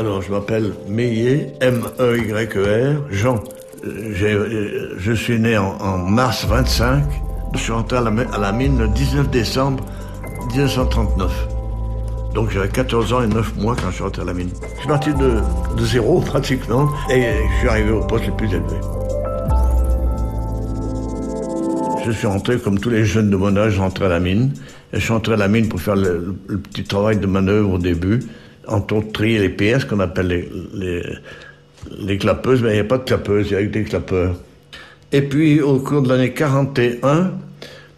Alors, je m'appelle Meillet, M-E-Y-E-R, Jean. Euh, je suis né en, mars 25. Je suis rentré à la, mine le 19 décembre 1939. Donc j'avais 14 ans et 9 mois quand je suis rentré à la mine. Je suis parti de, de zéro pratiquement et je suis arrivé au poste le plus élevé. Je suis rentré comme tous les jeunes de mon âge, rentré à la mine. Et je suis rentré à la mine pour faire le, petit travail de manœuvre au début, autres trier les pièces qu'on appelle les, les, les, clapeuses, mais il n'y a pas de clapeuses, il y a que des clapeurs. Et puis au cours de l'année 41,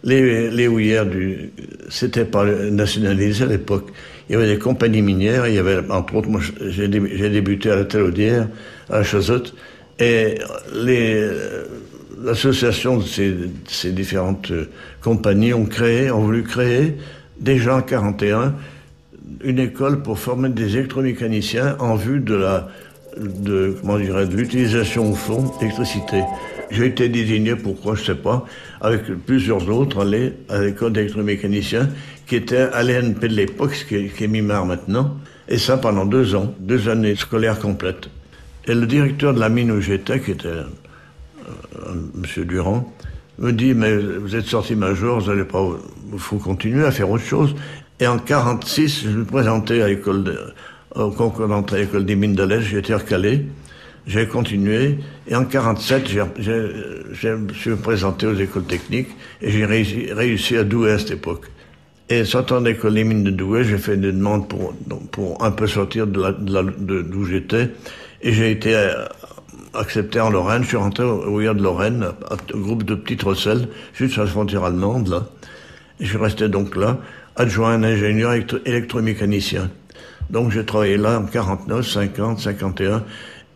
les, les houillères du, c'était pas nationalisé à l'époque. Il y avait des compagnies minières, il y avait, entre autres, moi, j'ai débuté à la Télaudière, à Chazotte, et les, l'association de ces, différentes euh, compagnies ont créé, ont voulu créer, déjà en 41, une école pour former des électromécaniciens en vue de la, comment dirais, de l'utilisation au fond d'électricité. J'ai été désigné, pourquoi je sais pas, avec plusieurs autres, aller à l'école d'électromécaniciens, qui était à l'ENP de l'époque, qui est, qui est Mimar maintenant, et ça pendant deux ans, deux années scolaires complètes. Et le directeur de la mine où j'étais, qui était euh, Monsieur Durand, me dit Mais vous êtes sorti major, vous allez pas. Il faut continuer à faire autre chose. Et en 46, je me présentais à l'école, au concours d'entrée à l'école des mines de l'Est, j'ai été recalé. J'ai continué. Et en 47, je me suis présenté aux écoles techniques et j'ai réussi, à Douai à cette époque. Et sortant de l'école des mines de Douai, j'ai fait des demandes pour, pour un peu sortir de d'où j'étais. Et j'ai été accepté en Lorraine. Je suis rentré au Rouillard de Lorraine, un groupe de petites Rosselles, juste à la frontière allemande, là. Et je suis resté donc là, adjoint ingénieur électromécanicien. Donc j'ai travaillé là en 49, 50, 51.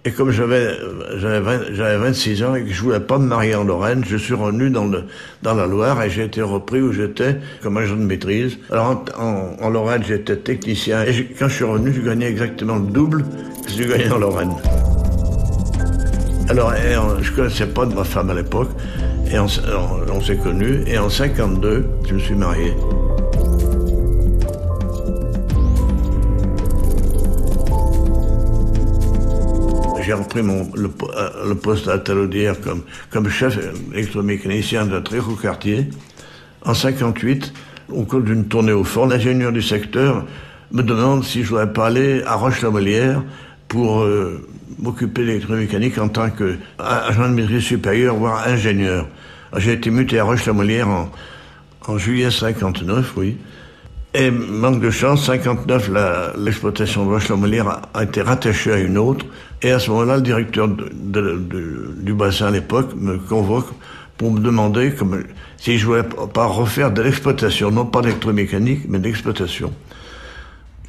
Et comme j'avais j'avais 26 ans et que je voulais pas me marier en Lorraine, je suis revenu dans le dans la Loire et j'ai été repris où j'étais comme agent de maîtrise. Alors en, en, Lorraine, j'étais technicien et quand je suis revenu, je gagnais exactement le double que je gagnais en Lorraine. Alors, je ne connaissais pas de ma femme à l'époque, et on, s'est connus, et en 52, je me suis marié. J'ai repris mon, le, euh, poste à Talaudière comme, comme chef électromécanicien d'un très haut quartier. En 58, au cours d'une tournée au fond, l'ingénieur du secteur me demande si je voudrais pas aller à Roche-la-Molière pour euh, m'occuper de l'électromécanique en tant qu'agent de maîtrise supérieure, voire ingénieur. J'ai été muté à Roche-la-Molière en, en, juillet 59, oui. Et manque de chance, 59, l'exploitation de Roche-la-Molière a, été rattachée à une autre. Et à ce moment-là, le directeur du bassin à l'époque me convoque pour me demander si je voulais pas refaire de l'exploitation, non pas d'électromécanique, mais d'exploitation.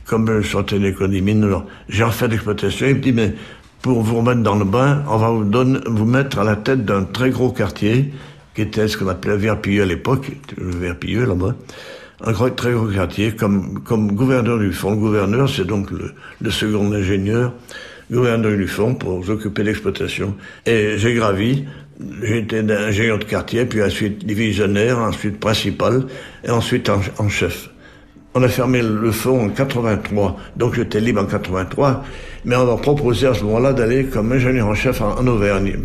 Comme je sortais des mines, j'ai refait l'exploitation. Il me dit, mais pour vous remettre dans le bain, on va vous mettre à la tête d'un très gros quartier, qui était ce qu'on appelait Verpilleux à l'époque, le Verpilleux là-bas, un très gros quartier, comme, comme gouverneur du fonds. Le gouverneur, c'est donc le, le, second ingénieur, gouverneur du fonds pour s'occuper de l'exploitation. Et j'ai gravi, été ingénieur de quartier, puis ensuite divisionnaire, ensuite principal, et ensuite en, en chef. On a fermé le fond en 83, donc j'étais libre en 83, mais on m'a proposé à ce moment-là d'aller comme ingénieur en chef en, Auvergne,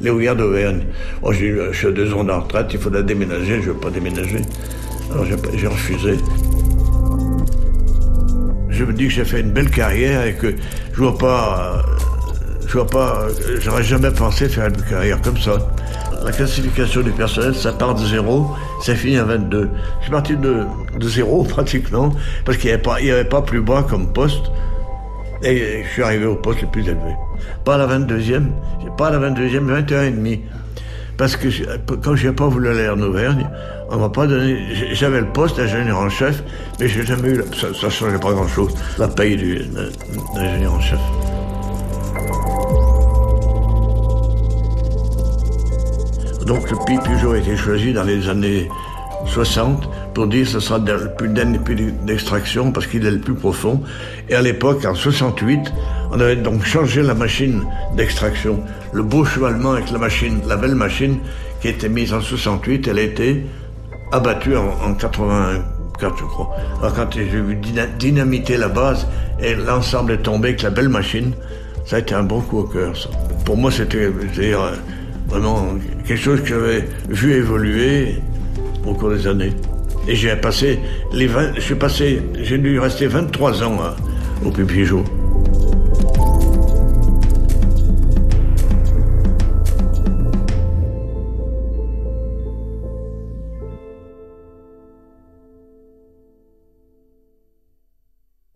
les houillards d'Auvergne. Oh, j'ai je suis deux ans de retraite, il faudrait déménager, je ne veux pas déménager. Alors j'ai refusé. Je me dis que j'ai fait une belle carrière et que je vois pas, je vois pas, j'aurais jamais pensé faire une carrière comme ça. La classification du personnel, ça part de zéro, ça finit à 22. Je suis parti de, zéro pratiquement, parce qu'il n'y avait, pas, avait pas plus bas comme poste. Et je suis arrivé au poste le plus élevé. Pas à la 22e, pas à la 22e, 21 et demi. Parce que quand j'ai pas voulu aller en Auvergne, on m'a pas donné. J'avais le poste d'ingénieur en chef, mais j'ai jamais eu. Ça, ça changeait pas grand chose. La paye d'ingénieur en chef. Donc le Pi Peugeot a été choisi dans les années 60 pour dire que ce sera le plus d'extraction parce qu'il est le plus profond. Et à l'époque, en 68, on avait donc changé la machine d'extraction. Le beau chevalement avec la machine, la belle machine qui était mise en 68, elle a été abattue en, 80, 4 je crois. Alors quand j'ai vu dynamiter la base et l'ensemble est tombé avec la belle machine, ça a été un bon coup au cœur. Pour moi, c'était vraiment quelque chose que j'avais vu évoluer au cours des années. Et j'ai passé les 20, j'ai passé, j'ai dû rester 23 ans hein, au Pupijou.